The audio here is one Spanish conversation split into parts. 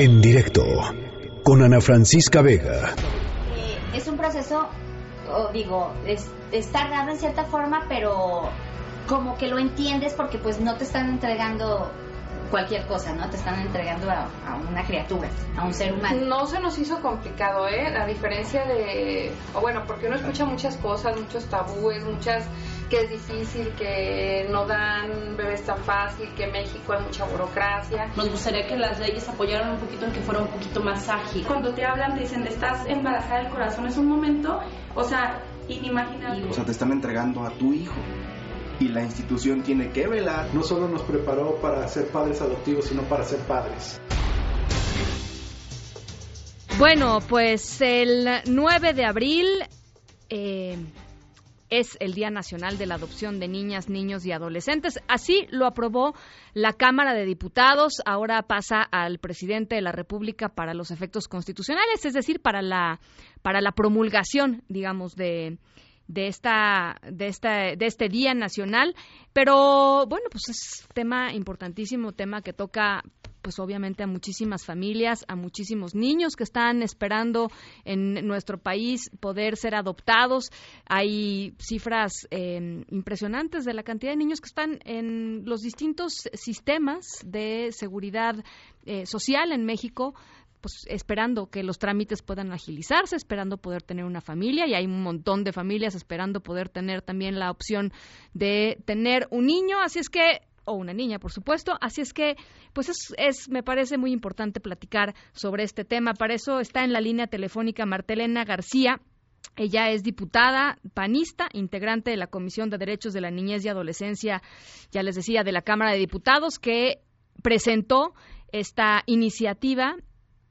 En directo con Ana Francisca Vega. Eh, es un proceso, o digo, es, es tardado en cierta forma, pero como que lo entiendes porque pues no te están entregando cualquier cosa, ¿no? Te están entregando a, a, una criatura, a un ser humano. No se nos hizo complicado, ¿eh? A diferencia de, o bueno, porque uno escucha muchas cosas, muchos tabúes, muchas que es difícil, que no dan bebés tan fácil, que en México hay mucha burocracia. Nos gustaría que las leyes apoyaran un poquito en que fuera un poquito más ágil. Cuando te hablan, te dicen, estás embarazada del corazón, es un momento, o sea, inimaginable. O sea, te están entregando a tu hijo y la institución tiene que velar. No solo nos preparó para ser padres adoptivos, sino para ser padres. Bueno, pues el 9 de abril eh, es el Día Nacional de la Adopción de Niñas, Niños y Adolescentes. Así lo aprobó la Cámara de Diputados. Ahora pasa al presidente de la República para los efectos constitucionales, es decir, para la, para la promulgación, digamos, de, de esta de esta de este día nacional pero bueno pues es tema importantísimo tema que toca pues obviamente a muchísimas familias, a muchísimos niños que están esperando en nuestro país poder ser adoptados. Hay cifras eh, impresionantes de la cantidad de niños que están en los distintos sistemas de seguridad eh, social en México pues esperando que los trámites puedan agilizarse, esperando poder tener una familia y hay un montón de familias esperando poder tener también la opción de tener un niño, así es que o una niña, por supuesto. Así es que, pues es, es, me parece muy importante platicar sobre este tema. Para eso está en la línea telefónica Martelena García. Ella es diputada panista, integrante de la Comisión de Derechos de la Niñez y Adolescencia, ya les decía, de la Cámara de Diputados, que presentó esta iniciativa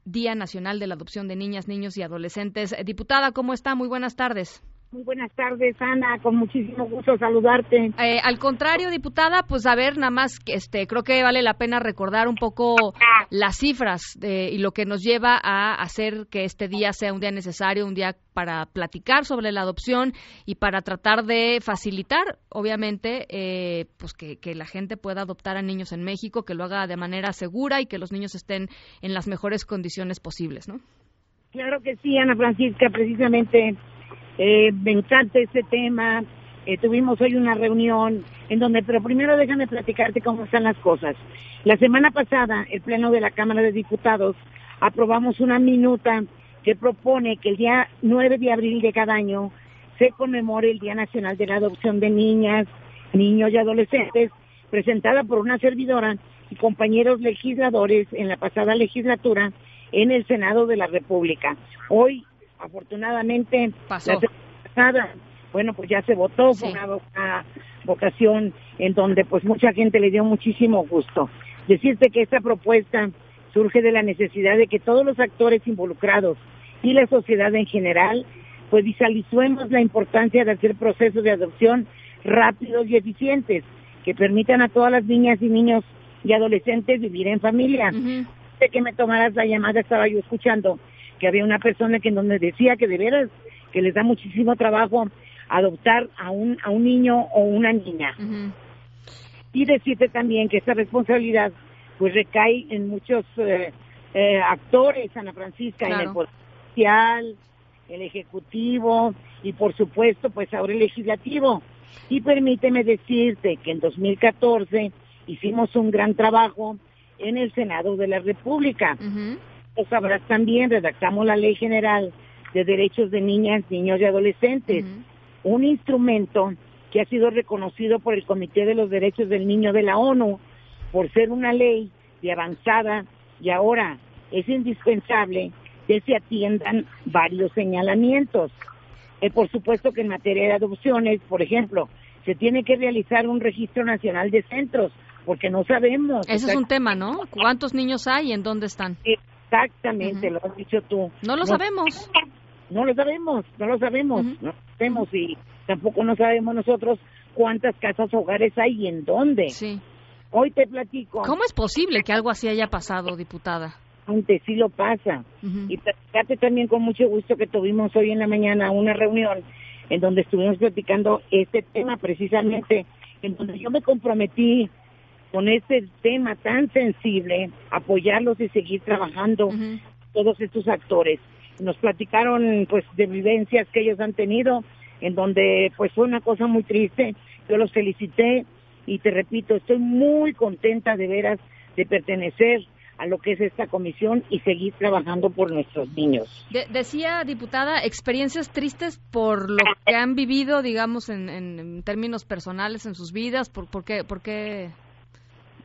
Día Nacional de la Adopción de Niñas, Niños y Adolescentes. Diputada, ¿cómo está? Muy buenas tardes. Muy buenas tardes, Ana, con muchísimo gusto saludarte. Eh, al contrario, diputada, pues a ver, nada más, este, creo que vale la pena recordar un poco las cifras de, y lo que nos lleva a hacer que este día sea un día necesario, un día para platicar sobre la adopción y para tratar de facilitar, obviamente, eh, pues que, que la gente pueda adoptar a niños en México, que lo haga de manera segura y que los niños estén en las mejores condiciones posibles, ¿no? Claro que sí, Ana Francisca, precisamente eh, me encanta este tema. Eh, tuvimos hoy una reunión en donde, pero primero déjame platicarte cómo están las cosas. La semana pasada, el Pleno de la Cámara de Diputados aprobamos una minuta que propone que el día 9 de abril de cada año se conmemore el Día Nacional de la Adopción de Niñas, Niños y Adolescentes, presentada por una servidora y compañeros legisladores en la pasada legislatura en el Senado de la República. Hoy afortunadamente Pasó. pasada, bueno, pues ya se votó, fue una, una votación en donde pues mucha gente le dio muchísimo gusto. Decirte que esta propuesta surge de la necesidad de que todos los actores involucrados y la sociedad en general pues visualicemos la importancia de hacer procesos de adopción rápidos y eficientes que permitan a todas las niñas y niños y adolescentes vivir en familia. De que me tomaras la llamada estaba yo escuchando que había una persona que en donde decía que de veras que les da muchísimo trabajo adoptar a un a un niño o una niña. Y decirte también que esta responsabilidad pues recae en muchos eh, eh, actores, Ana Francisca, en el poder social, el ejecutivo y por supuesto pues ahora el legislativo. Y permíteme decirte que en 2014 hicimos un gran trabajo en el Senado de la República. Sabrás también, redactamos la Ley General de Derechos de Niñas, Niños y Adolescentes, un instrumento que ha sido reconocido por el Comité de los Derechos del Niño de la ONU por ser una ley de avanzada y ahora es indispensable que se atiendan varios señalamientos. Eh, por supuesto que en materia de adopciones, por ejemplo, se tiene que realizar un registro nacional de centros, porque no sabemos. Ese es un tema, ¿no? ¿Cuántos niños hay y en dónde están? Exactamente, lo has dicho tú. No lo sabemos. No lo sabemos, no lo sabemos, no lo sabemos y tampoco no sabemos nosotros cuántas casas hogares hay y en dónde. Sí. Hoy te platico. ¿Cómo es posible que algo así haya pasado, diputada? Antes sí lo pasa. Y platicarte también con mucho gusto que tuvimos hoy en la mañana una reunión en donde estuvimos platicando este tema precisamente, en donde yo me comprometí con este tema tan sensible, apoyarlos y seguir trabajando todos estos actores. Nos platicaron pues de vivencias que ellos han tenido, en donde pues fue una cosa muy triste. Yo los felicité y te repito, estoy muy contenta de veras de pertenecer a lo que es esta comisión y seguir trabajando por nuestros niños. decía, diputada, experiencias tristes por lo que han vivido, digamos, en, términos personales en sus vidas. ¿Por, por, qué, por qué?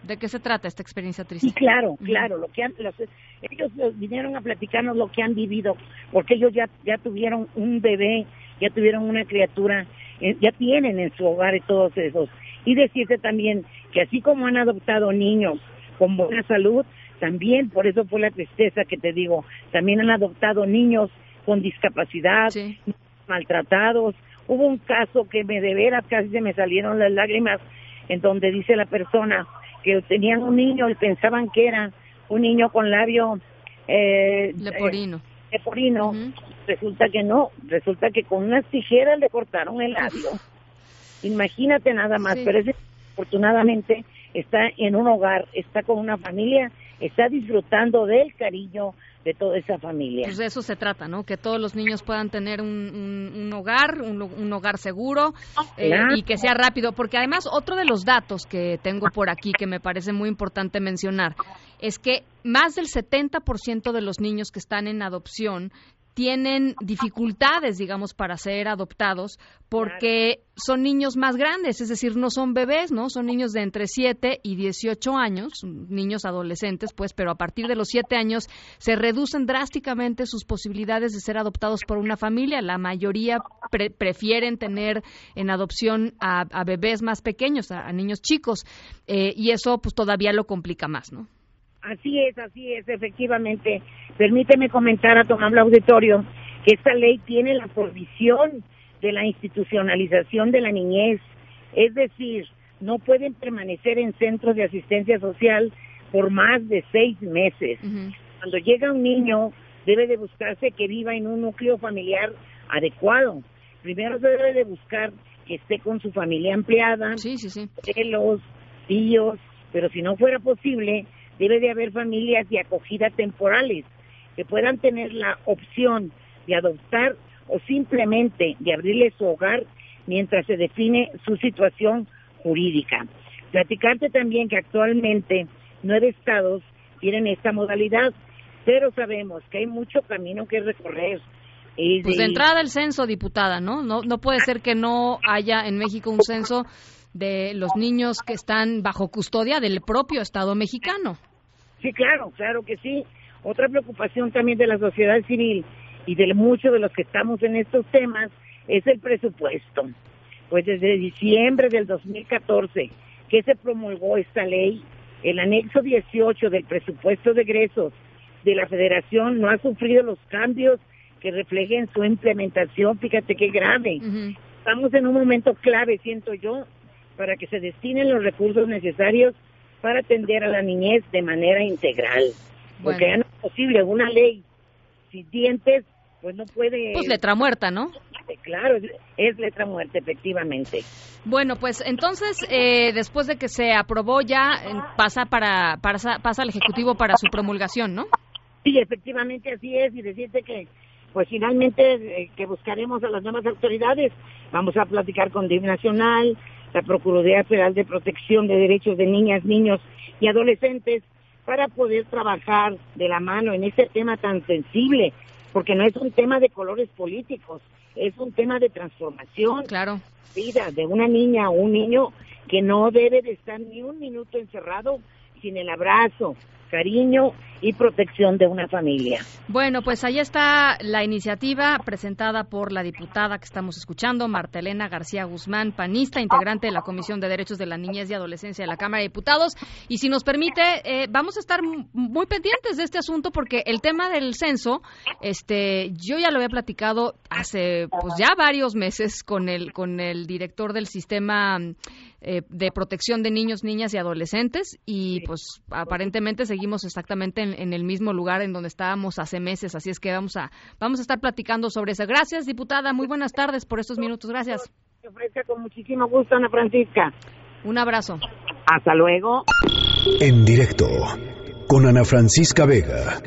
¿De qué se trata esta experiencia triste? Sí, claro, claro. Lo que ellos vinieron a platicarnos lo que han vivido, porque ellos ya, ya tuvieron un bebé, ya tuvieron una criatura, eh, ya tienen en su hogar todos esos. Y decirte también que así como han adoptado niños con buena salud, también, por eso fue la tristeza que te digo, también han adoptado niños con discapacidad, maltratados. Hubo un caso que me de veras casi se me salieron las lágrimas, en donde dice la persona que tenían un niño y pensaban que era un niño con labio eh, leporino. Eh, leporino. Resulta que no, resulta que con unas tijeras le cortaron el labio. Imagínate nada más, pero ese afortunadamente está en un hogar, está con una familia está disfrutando del cariño de toda esa familia. Pues de eso se trata, ¿no? Que todos los niños puedan tener un, hogar, un, hogar seguro eh, y que sea rápido. Porque además, otro de los datos que tengo por aquí que me parece muy importante mencionar es que más del 70% de los niños que están en adopción tienen dificultades, digamos, para ser adoptados porque son niños más grandes, es decir, no son bebés, ¿no? Son niños de entre 7 y 18 años, niños adolescentes, pues, pero a partir de los 7 años se reducen drásticamente sus posibilidades de ser adoptados por una familia. La mayoría prefieren tener en adopción a, bebés más pequeños, a, niños chicos, eh, y eso pues todavía lo complica más, ¿no? Así es, así es, efectivamente. Permíteme comentar a tu amable auditorio que esta ley tiene la provisión de la institucionalización de la niñez, es decir, no pueden permanecer en centros de asistencia social por más de seis meses. Cuando llega un niño, debe de buscarse que viva en un núcleo familiar adecuado. Primero se debe de buscar que esté con su familia ampliada, sí, sí, sí. los tíos, pero si no fuera posible, debe de haber familias de acogida temporales que puedan tener la opción de adoptar o simplemente de abrirle su hogar mientras se define su situación jurídica. Platicarte también que actualmente nueve estados tienen esta modalidad, pero sabemos que hay mucho camino que recorrer. Pues de entrada el censo, diputada, ¿no? No, no puede ser que no haya en México un censo de los niños que están bajo custodia del propio Estado mexicano. Sí, claro, claro que sí. Otra preocupación también de la sociedad civil y de muchos de los que estamos en estos temas es el presupuesto. Pues desde diciembre del 2014 que se promulgó esta ley, el anexo 18 del presupuesto de egresos de la Federación no ha sufrido los cambios que reflejen su implementación. Fíjate qué grave. Estamos en un momento clave, siento yo, para que se destinen los recursos necesarios para atender a la niñez de manera integral. Porque ya no es posible, una ley sin dientes, pues no puede... Pues letra muerta, ¿no? Claro, es letra muerta, efectivamente. Bueno, pues entonces, eh, después de que se aprobó ya, pasa para, pasa, pasa al Ejecutivo para su promulgación, ¿no? Sí, efectivamente así es, y decirte que pues finalmente eh, que buscaremos a las nuevas autoridades, vamos a platicar con DIV Nacional, la Procuraduría Federal de Protección de Derechos de Niñas, Niños y Adolescentes para poder trabajar de la mano en este tema tan sensible, porque no es un tema de colores políticos, es un tema de transformación. Claro. Vida de una niña o un niño que no debe de estar ni un minuto encerrado sin el abrazo, cariño y protección de una familia. Bueno, pues ahí está la iniciativa presentada por la diputada que estamos escuchando, Marta Elena García Guzmán, panista, integrante de la Comisión de Derechos de la Niñez y Adolescencia de la Cámara de Diputados. Y si nos permite, eh, vamos a estar muy pendientes de este asunto porque el tema del censo, este, yo ya lo había platicado hace pues ya varios meses con el con el director del sistema eh, de protección de niños, niñas y adolescentes y pues aparentemente seguimos exactamente en, el mismo lugar en donde estábamos hace meses, así es que vamos a vamos a estar platicando sobre eso. Gracias, diputada, muy buenas tardes por estos minutos, gracias. con muchísimo gusto, Ana Francisca. Un abrazo. Hasta luego. En directo con Ana Francisca Vega.